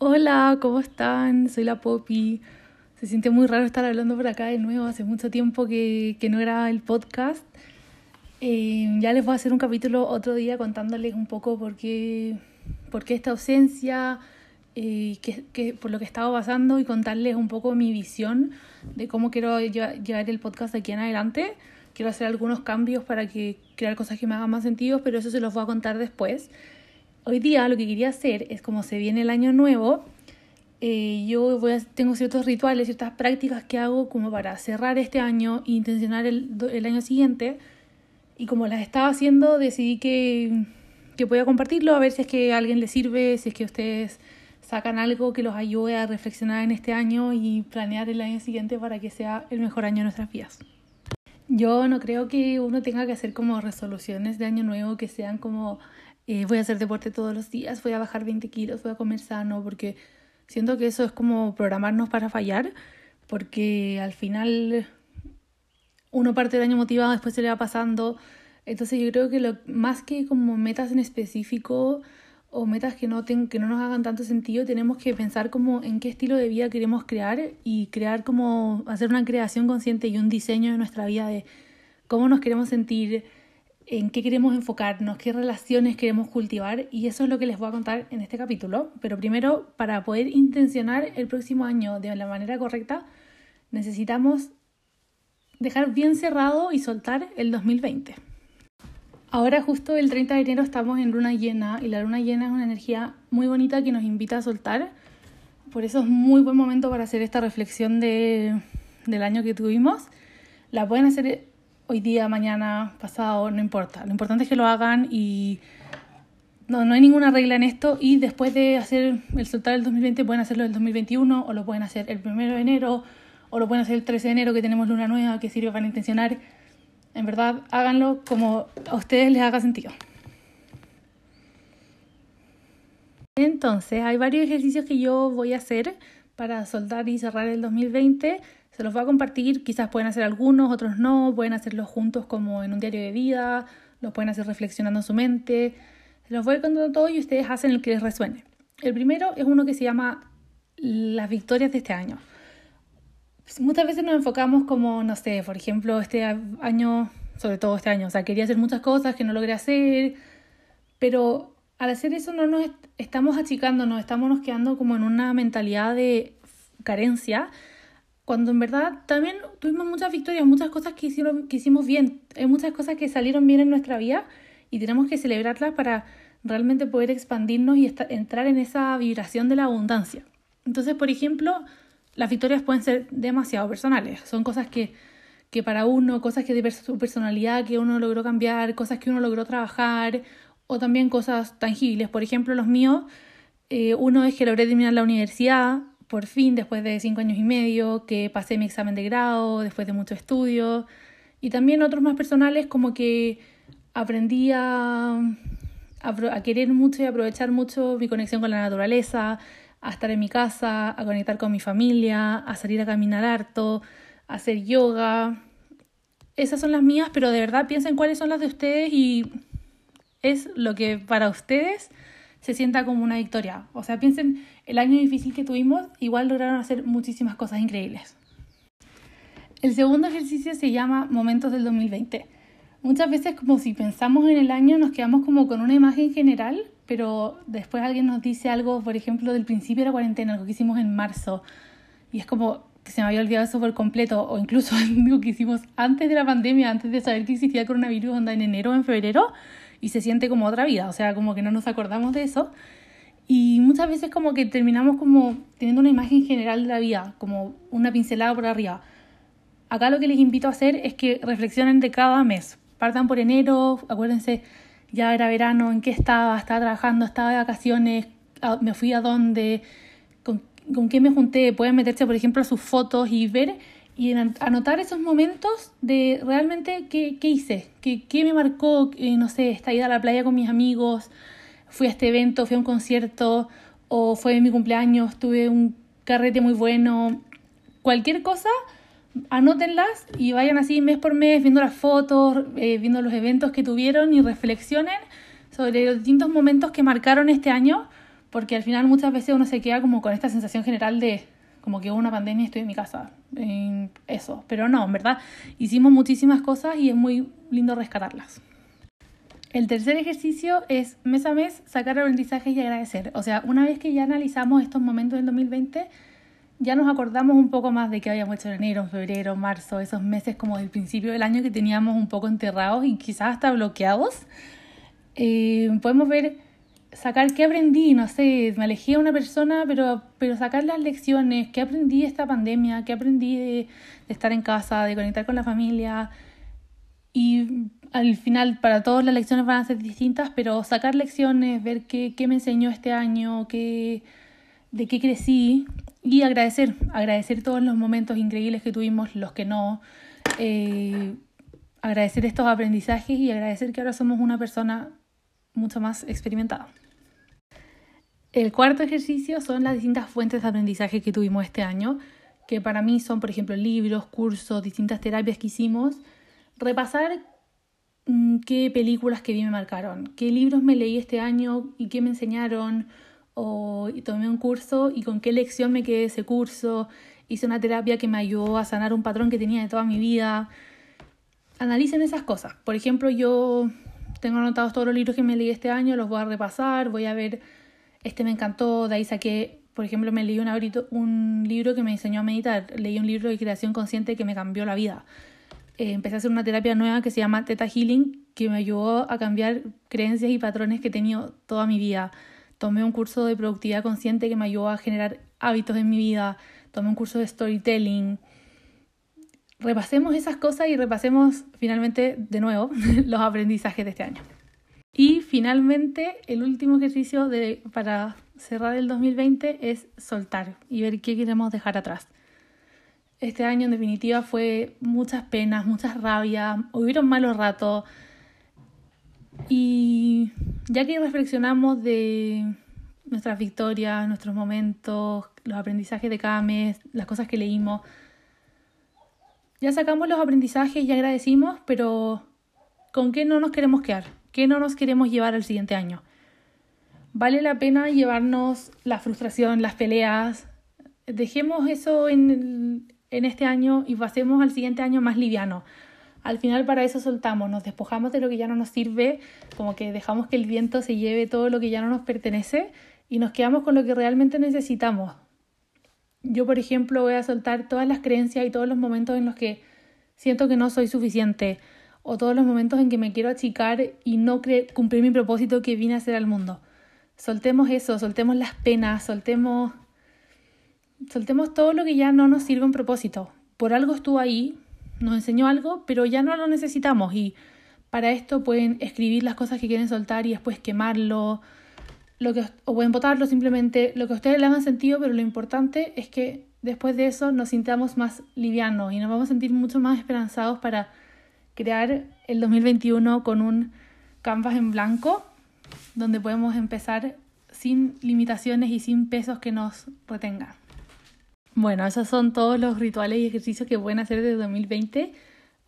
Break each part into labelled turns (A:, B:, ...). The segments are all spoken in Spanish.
A: Hola, ¿cómo están? Soy la Poppy. Se siente muy raro estar hablando por acá de nuevo. Hace mucho tiempo que, que no grababa el podcast. Eh, ya les voy a hacer un capítulo otro día contándoles un poco por qué, por qué esta ausencia, eh, qué, qué, por lo que estaba pasando y contarles un poco mi visión de cómo quiero llevar el podcast de aquí en adelante. Quiero hacer algunos cambios para que crear cosas que me hagan más sentido, pero eso se los voy a contar después. Hoy día lo que quería hacer es como se viene el año nuevo, eh, yo tengo ciertos rituales, ciertas prácticas que hago como para cerrar este año e intencionar el, año siguiente. Y como las estaba haciendo, decidí que, que voy a compartirlo, a ver si es que a alguien le sirve, si es que ustedes sacan algo que los ayude a reflexionar en este año y planear el año siguiente para que sea el mejor año de nuestras vidas. Yo no creo que uno tenga que hacer como resoluciones de año nuevo que sean como eh, voy a hacer deporte todos los días, voy a bajar 20 kilos, voy a comer sano, porque siento que eso es como programarnos para fallar, porque al final uno parte del año motivado, después se le va pasando. Entonces yo creo que lo, más que como metas en específico o metas que no, ten, que no nos hagan tanto sentido, tenemos que pensar como en qué estilo de vida queremos crear y crear como hacer una creación consciente y un diseño de nuestra vida de cómo nos queremos sentir, en qué queremos enfocarnos, qué relaciones queremos cultivar y eso es lo que les voy a contar en este capítulo. Pero primero, para poder intencionar el próximo año de la manera correcta, necesitamos dejar bien cerrado y soltar el 2020. Ahora justo el 30 de enero estamos en luna llena y la luna llena es una energía muy bonita que nos invita a soltar. Por eso es muy buen momento para hacer esta reflexión de, del año que tuvimos. La pueden hacer hoy día, mañana, pasado, no importa. Lo importante es que lo hagan y no, no hay ninguna regla en esto y después de hacer el soltar el 2020 pueden hacerlo el 2021 o lo pueden hacer el 1 de enero o lo pueden hacer el 13 de enero que tenemos luna nueva que sirve para intencionar. En verdad, háganlo como a ustedes les haga sentido. Entonces, hay varios ejercicios que yo voy a hacer para soltar y cerrar el 2020 se los voy a compartir, quizás pueden hacer algunos, otros no, pueden hacerlos juntos como en un diario de vida, los pueden hacer reflexionando en su mente. Se los voy contando todo y ustedes hacen el que les resuene. El primero es uno que se llama las victorias de este año. Muchas veces nos enfocamos como, no sé, por ejemplo, este año, sobre todo este año, o sea, quería hacer muchas cosas que no logré hacer, pero al hacer eso no nos estamos achicando, nos estamos quedando como en una mentalidad de carencia cuando en verdad también tuvimos muchas victorias, muchas cosas que, hicieron, que hicimos bien, hay muchas cosas que salieron bien en nuestra vida y tenemos que celebrarlas para realmente poder expandirnos y entrar en esa vibración de la abundancia. Entonces, por ejemplo, las victorias pueden ser demasiado personales, son cosas que, que para uno, cosas que de su personalidad que uno logró cambiar, cosas que uno logró trabajar o también cosas tangibles. Por ejemplo, los míos, eh, uno es que logré terminar la universidad, por fin, después de cinco años y medio, que pasé mi examen de grado, después de mucho estudio, y también otros más personales como que aprendí a, querer mucho y aprovechar mucho mi conexión con la naturaleza, a estar en mi casa, a conectar con mi familia, a salir a caminar harto, a hacer yoga. Esas son las mías, pero de verdad piensen cuáles son las de ustedes y es lo que para ustedes se sienta como una victoria. O sea, piensen, el año difícil que tuvimos, igual lograron hacer muchísimas cosas increíbles. El segundo ejercicio se llama Momentos del 2020. Muchas veces como si pensamos en el año nos quedamos como con una imagen general, pero después alguien nos dice algo, por ejemplo, del principio de la cuarentena, algo que hicimos en marzo, y es como que se me había olvidado eso por completo, o incluso algo que hicimos antes de la pandemia, antes de saber que existía el coronavirus, onda en enero o en febrero, y se siente como otra vida, o sea, como que no nos acordamos de eso. Y muchas veces como que terminamos como teniendo una imagen general de la vida, como una pincelada por arriba. Acá lo que les invito a hacer es que reflexionen de cada mes. Partan por enero, acuérdense, ya era verano, en qué estaba, estaba trabajando, estaba de vacaciones, me fui a dónde, con, con qué me junté. Pueden meterse, por ejemplo, a sus fotos y ver y anotar esos momentos de realmente qué, qué hice, qué, qué me marcó, eh, no sé, esta ida a la playa con mis amigos, fui a este evento, fui a un concierto, o fue mi cumpleaños, tuve un carrete muy bueno, cualquier cosa, anótenlas y vayan así mes por mes viendo las fotos, eh, viendo los eventos que tuvieron y reflexionen sobre los distintos momentos que marcaron este año, porque al final muchas veces uno se queda como con esta sensación general de como que hubo una pandemia y estoy en mi casa. eso, pero no, en verdad hicimos muchísimas cosas y es muy lindo rescatarlas. El tercer ejercicio es mes a mes sacar aprendizajes y agradecer. O sea, una vez que ya analizamos estos momentos del 2020, ya nos acordamos un poco más de qué habíamos hecho en enero, febrero, marzo, esos meses como del principio del año que teníamos un poco enterrados y quizás hasta bloqueados. Eh, podemos ver, sacar qué aprendí, no sé, me alejé de una persona, pero, pero sacar las lecciones, qué aprendí de esta pandemia, qué aprendí de, estar en casa, de conectar con la familia. Y al final para todos las lecciones van a ser distintas, pero sacar lecciones, ver qué, qué me enseñó este año, qué, de qué crecí y agradecer, agradecer todos los momentos increíbles que tuvimos, los que no, eh, agradecer estos aprendizajes y agradecer que ahora somos una persona mucho más experimentada. El cuarto ejercicio son las distintas fuentes de aprendizaje que tuvimos este año, que para mí son, por ejemplo, libros, cursos, distintas terapias que hicimos. Repasar Mm, qué películas que vi me marcaron, qué libros me leí este año y qué me enseñaron, o tomé un curso y con qué lección me quedé ese curso, hice una terapia que me ayudó a sanar un patrón que tenía de toda mi vida. Analicen esas cosas. Por ejemplo, yo tengo anotados todos los libros que me leí este año, los voy a repasar, voy a ver, este me encantó, de ahí saqué, por ejemplo, me leí un, un libro que me enseñó a meditar, leí un libro de creación consciente que me cambió la vida. Eh, empecé a hacer una terapia nueva que se llama Theta Healing, que me ayudó a cambiar creencias y patrones que he tenido toda mi vida. Tomé un curso de productividad consciente que me ayudó a generar hábitos en mi vida. Tomé un curso de storytelling. Repasemos esas cosas y repasemos finalmente de nuevo los aprendizajes de este año. Y finalmente, el último ejercicio para cerrar el 2020 es soltar y ver qué queremos dejar atrás. Este año en definitiva fue muchas penas, muchas rabias, hubieron malos ratos. Y ya que reflexionamos de nuestras victorias, nuestros momentos, los aprendizajes de cada mes, las cosas que leímos, ya sacamos los aprendizajes y agradecimos, pero ¿con qué no nos queremos quedar? ¿Qué no nos queremos llevar al siguiente año? ¿Vale la pena llevarnos la frustración, las peleas? Dejemos eso en en este año y pasemos al siguiente año más liviano. Al final para eso soltamos, nos despojamos de lo que ya no nos sirve, como que dejamos que el viento se lleve todo lo que ya no nos pertenece y nos quedamos con lo que realmente necesitamos. Yo, por ejemplo, voy a soltar todas las creencias y todos los momentos en los que siento que no soy suficiente o todos los momentos en que me quiero achicar y no cumplir mi propósito que vine a hacer al mundo. Soltemos eso, soltemos las penas, soltemos soltemos todo lo que ya no nos sirve en propósito. Por algo estuvo ahí, nos enseñó algo, pero ya no lo necesitamos y para esto pueden escribir las cosas que quieren soltar y después quemarlo, lo que, o pueden votarlo simplemente, lo que a ustedes le hagan sentido, pero lo importante es que después de eso nos sintamos más livianos y nos vamos a sentir mucho más esperanzados para crear el 2021 con un canvas en blanco donde podemos empezar sin limitaciones y sin pesos que nos retengan. Bueno, esos son todos los rituales y ejercicios que pueden hacer desde 2020.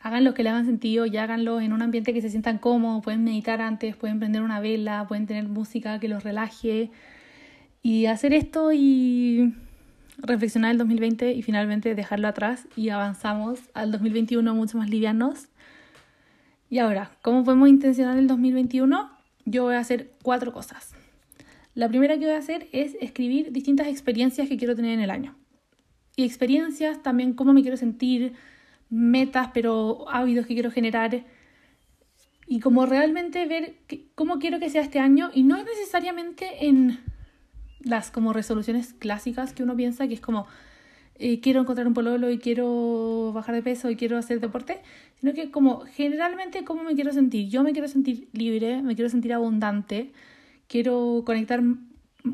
A: Hagan lo que le hagan sentido y háganlo en un ambiente que se sientan cómodos. Pueden meditar antes, pueden prender una vela, pueden tener música que los relaje. Y hacer esto y reflexionar el 2020 y finalmente dejarlo atrás y avanzamos al 2021 mucho más livianos. Y ahora, ¿cómo podemos intencionar el 2021? Yo voy a hacer cuatro cosas. La primera que voy a hacer es escribir distintas experiencias que quiero tener en el año y experiencias, también cómo me quiero sentir, metas, pero hábitos que quiero generar y como realmente ver cómo quiero que sea este año y no necesariamente en las como resoluciones clásicas que uno piensa que es como eh, quiero encontrar un pololo y quiero bajar de peso y quiero hacer deporte, sino que como generalmente cómo me quiero sentir. Yo me quiero sentir libre, me quiero sentir abundante, quiero conectar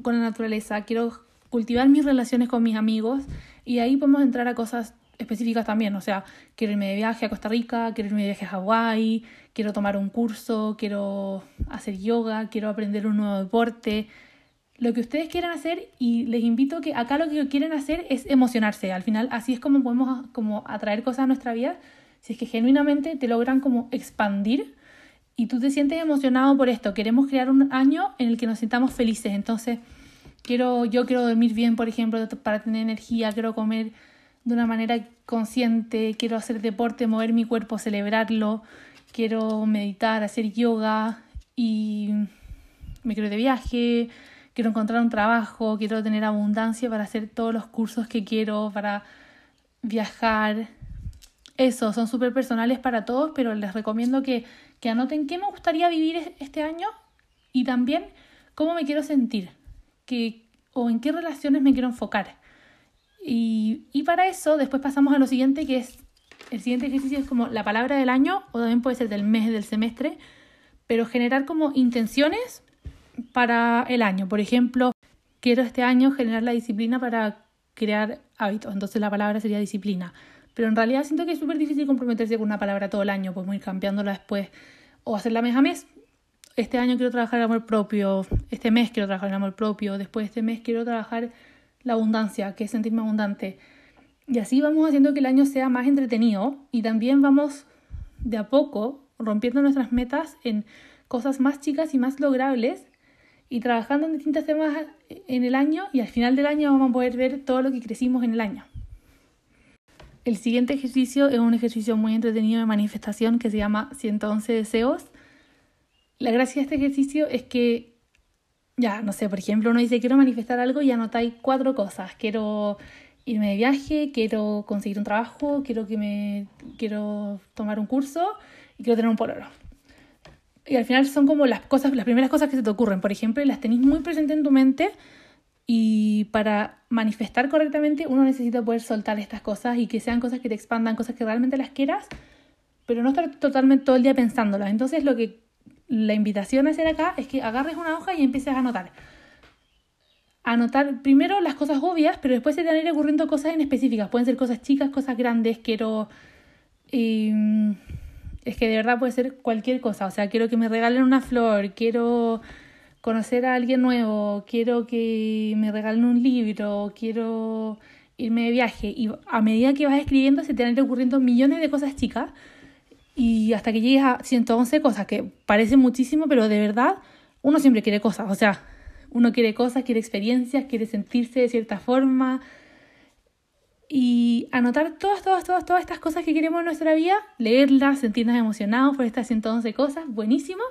A: con la naturaleza, quiero cultivar mis relaciones con mis amigos y ahí podemos entrar a cosas específicas también, o sea, quiero irme de viaje a Costa Rica, quiero irme de viaje a Hawái, quiero tomar un curso, quiero hacer yoga, quiero aprender un nuevo deporte, lo que ustedes quieran hacer y les invito que acá lo que quieren hacer es emocionarse, al final así es como podemos como atraer cosas a nuestra vida, si es que genuinamente te logran como expandir y tú te sientes emocionado por esto, queremos crear un año en el que nos sintamos felices, entonces quiero, yo quiero dormir bien, por ejemplo, para tener energía, quiero comer de una manera consciente, quiero hacer deporte, mover mi cuerpo, celebrarlo, quiero meditar, hacer yoga y me quiero de viaje, quiero encontrar un trabajo, quiero tener abundancia para hacer todos los cursos que quiero, para viajar. Eso, son súper personales para todos, pero les recomiendo que, que anoten qué me gustaría vivir este año y también cómo me quiero sentir que, o en qué relaciones me quiero enfocar. Y, para eso después pasamos a lo siguiente, que es, el siguiente ejercicio es como la palabra del año, o también puede ser del mes, del semestre, pero generar como intenciones para el año. Por ejemplo, quiero este año generar la disciplina para crear hábitos, entonces la palabra sería disciplina. Pero en realidad siento que es súper difícil comprometerse con una palabra todo el año, podemos ir cambiándola después o hacerla mes a mes. Este año quiero trabajar el amor propio, este mes quiero trabajar el amor propio, después de este mes quiero trabajar la abundancia, que es sentirme abundante. Y así vamos haciendo que el año sea más entretenido y también vamos de a poco rompiendo nuestras metas en cosas más chicas y más logrables y trabajando en distintos temas en el año y al final del año vamos a poder ver todo lo que crecimos en el año. El siguiente ejercicio es un ejercicio muy entretenido de manifestación que se llama 111 deseos. La gracia de este ejercicio es que, ya, no sé, por ejemplo, uno dice quiero manifestar algo y anotáis cuatro cosas. Quiero irme de viaje, quiero conseguir un trabajo, quiero que me quiero tomar un curso y quiero tener un pololo. Y al final son como las cosas, las primeras cosas que se te ocurren, por ejemplo, y las tenéis muy presentes en tu mente y para manifestar correctamente uno necesita poder soltar estas cosas y que sean cosas que te expandan, cosas que realmente las quieras, pero no estar totalmente todo el día pensándolas. Entonces lo que la invitación a hacer acá es que agarres una hoja y empieces a anotar. Anotar primero las cosas obvias, pero después se te van a ir ocurriendo cosas en específicas. Pueden ser cosas chicas, cosas grandes, quiero... Eh, es que de verdad puede ser cualquier cosa. O sea, quiero que me regalen una flor, quiero conocer a alguien nuevo, quiero que me regalen un libro, quiero irme de viaje. Y a medida que vas escribiendo se te van a ir ocurriendo millones de cosas chicas. Y hasta que llegues a 111 cosas, que parece muchísimo, pero de verdad uno siempre quiere cosas. O sea, uno quiere cosas, quiere experiencias, quiere sentirse de cierta forma, y anotar todas, todas, todas, todas estas cosas que queremos en nuestra vida, leerlas, sentirnos emocionados por estas 111 cosas, buenísimo.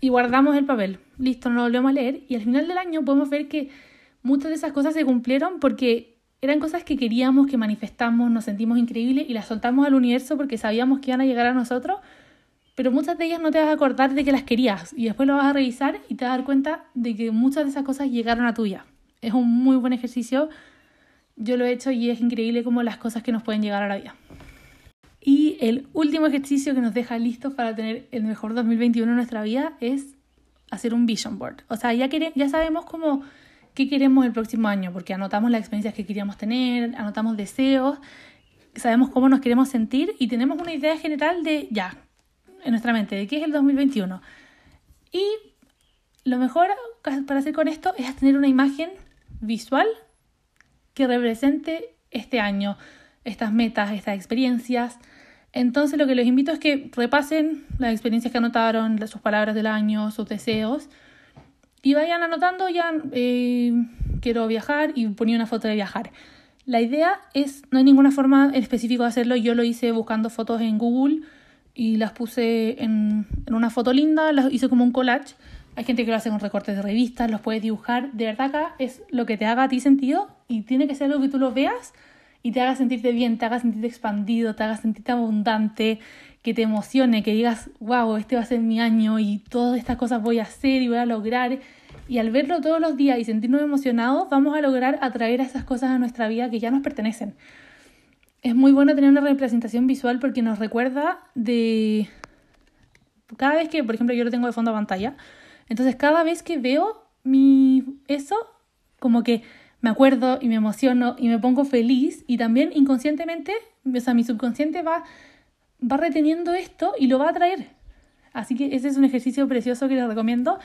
A: Y guardamos el papel. Listo, no lo volvemos a leer. Y al final del año podemos ver que muchas de esas cosas se cumplieron porque eran cosas que queríamos, que manifestamos, nos sentimos increíbles y las soltamos al universo porque sabíamos que iban a llegar a nosotros. Pero muchas de ellas no te vas a acordar de que las querías. Y después lo vas a revisar y te vas a dar cuenta de que muchas de esas cosas llegaron a tuya. Es un muy buen ejercicio yo lo he hecho y es increíble como las cosas que nos pueden llegar a la vida. Y el último ejercicio que nos deja listos para tener el mejor 2021 en nuestra vida es hacer un vision board. O sea, ya, ya sabemos cómo qué queremos el próximo año, porque anotamos las experiencias que queríamos tener, anotamos deseos, sabemos cómo nos queremos sentir y tenemos una idea general de ya, en nuestra mente, de qué es el 2021. Y lo mejor para hacer con esto es tener una imagen visual que represente este año, estas metas, estas experiencias. Entonces lo que les invito es que repasen las experiencias que anotaron, sus palabras del año, sus deseos y vayan anotando ya eh, quiero viajar y ponía una foto de viajar. La idea es, no hay ninguna forma específica de hacerlo, yo lo hice buscando fotos en Google y las puse en, en una foto linda, las hice como un collage hay gente que lo hace con recortes de revistas, los puedes dibujar. De verdad acá es lo que te haga a ti sentido y tiene que ser algo que tú lo veas y te haga sentirte bien, te haga sentirte expandido, te haga sentirte abundante, que te emocione, que digas, wow, este va a ser mi año y todas estas cosas voy a hacer y voy a lograr. Y al verlo todos los días y sentirnos emocionados, vamos a lograr atraer a esas cosas a nuestra vida que ya nos pertenecen. Es muy bueno tener una representación visual porque nos recuerda de... Cada vez que, por ejemplo, yo lo tengo de fondo a pantalla, entonces cada vez que veo mi eso, como que me acuerdo y me emociono y me pongo feliz y también inconscientemente, o sea, mi subconsciente va, va reteniendo esto y lo va a traer. Así que ese es un ejercicio precioso que les recomiendo.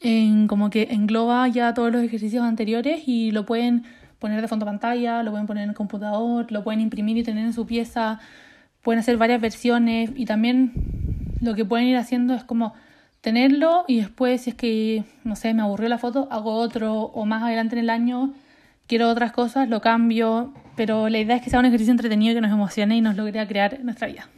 A: En, como que engloba ya todos los ejercicios anteriores y lo pueden poner de fondo pantalla, lo pueden poner en el computador, lo pueden imprimir y tener en su pieza, pueden hacer varias versiones y también lo que pueden ir haciendo es como tenerlo y después si es que, no sé, me aburrió la foto, hago otro o más adelante en el año quiero otras cosas, lo cambio, pero la idea es que sea un ejercicio entretenido que nos emocione y nos logre crear nuestra vida.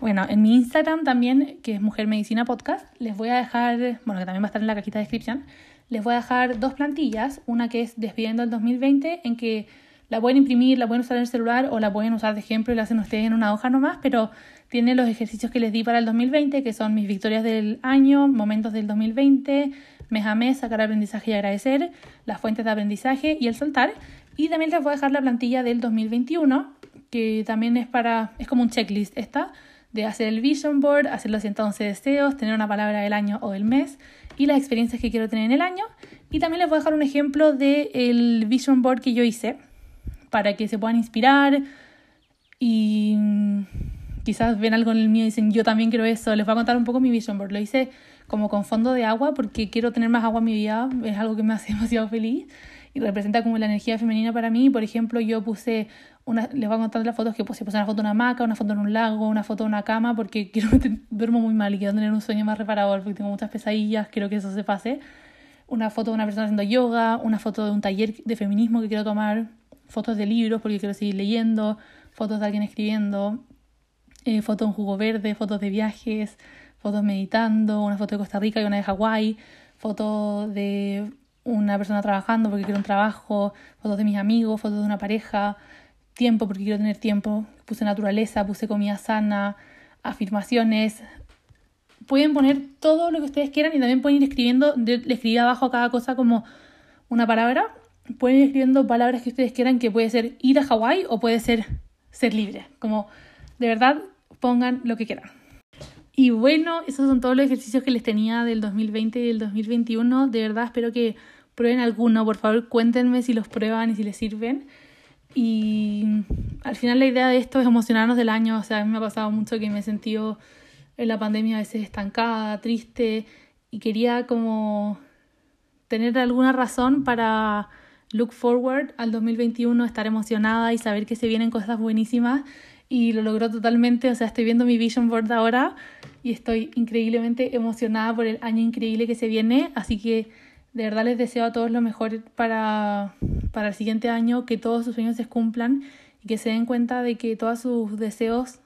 A: Bueno, en mi Instagram también, que es Mujer Medicina Podcast, les voy a dejar, bueno, que también va a estar en la cajita de descripción, les voy a dejar dos plantillas, una que es Despidiendo el 2020, en que la pueden imprimir, la pueden usar en el celular o la pueden usar de ejemplo y la hacen ustedes en una hoja nomás, pero tiene los ejercicios que les di para el 2020, que son mis victorias del año, momentos del 2020, mes a mes, sacar aprendizaje y agradecer, las fuentes de aprendizaje y el soltar. Y también les voy a dejar la plantilla del 2021, que también es para, es como un checklist esta, de hacer el vision board, hacer los 111 deseos, tener una palabra del año o del mes y las experiencias que quiero tener en el año. Y también les voy a dejar un ejemplo del vision board que yo hice para que se puedan inspirar y quizás ven algo en el mío y dicen yo también quiero eso. Les voy a contar un poco mi vision board. Lo hice como con fondo de agua porque quiero tener más agua en mi vida, es algo que me hace demasiado feliz y representa como la energía femenina para mí. Por ejemplo, yo puse una, les voy a contar las fotos que puse, puse una foto de una hamaca, una foto en un lago, una foto de una cama porque quiero duermo muy mal y quiero tener un sueño más reparador porque tengo muchas pesadillas, quiero que eso se pase. Una foto de una persona haciendo yoga, una foto de un taller de feminismo que quiero tomar, fotos de libros porque quiero seguir leyendo, fotos de alguien escribiendo, eh, fotos en jugo verde, fotos de viajes, fotos meditando, una foto de Costa Rica y una de Hawái, fotos de una persona trabajando porque quiero un trabajo, fotos de mis amigos, fotos de una pareja, tiempo porque quiero tener tiempo, puse naturaleza, puse comida sana, afirmaciones. Pueden poner todo lo que ustedes quieran y también pueden ir escribiendo, le escribí abajo a cada cosa como una palabra pueden ir escribiendo palabras que ustedes quieran, que puede ser ir a Hawái o puede ser ser libre. Como de verdad pongan lo que quieran. Y bueno, esos son todos los ejercicios que les tenía del 2020 y del 2021. De verdad espero que prueben alguno. Por favor, cuéntenme si los prueban y si les sirven. Y al final la idea de esto es emocionarnos del año. O sea, a mí me ha pasado mucho que me he sentido en la pandemia a veces estancada, triste. Y quería como tener alguna razón para look forward al 2021, estar emocionada y saber que se vienen cosas buenísimas y lo logró totalmente, o sea, estoy viendo mi vision board ahora y estoy increíblemente emocionada por el año increíble que se viene, así que de verdad les deseo a todos lo mejor para, para el siguiente año, que todos sus sueños se cumplan y que se den cuenta de que todos sus deseos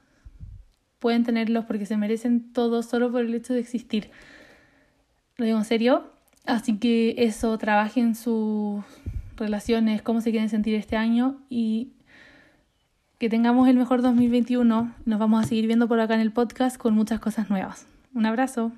A: pueden tenerlos porque se merecen todos solo por el hecho de existir. Lo digo en serio. Así que eso, trabajen sus relaciones, cómo se quieren sentir este año y que tengamos el mejor 2021. Nos vamos a seguir viendo por acá en el podcast con muchas cosas nuevas. Un abrazo.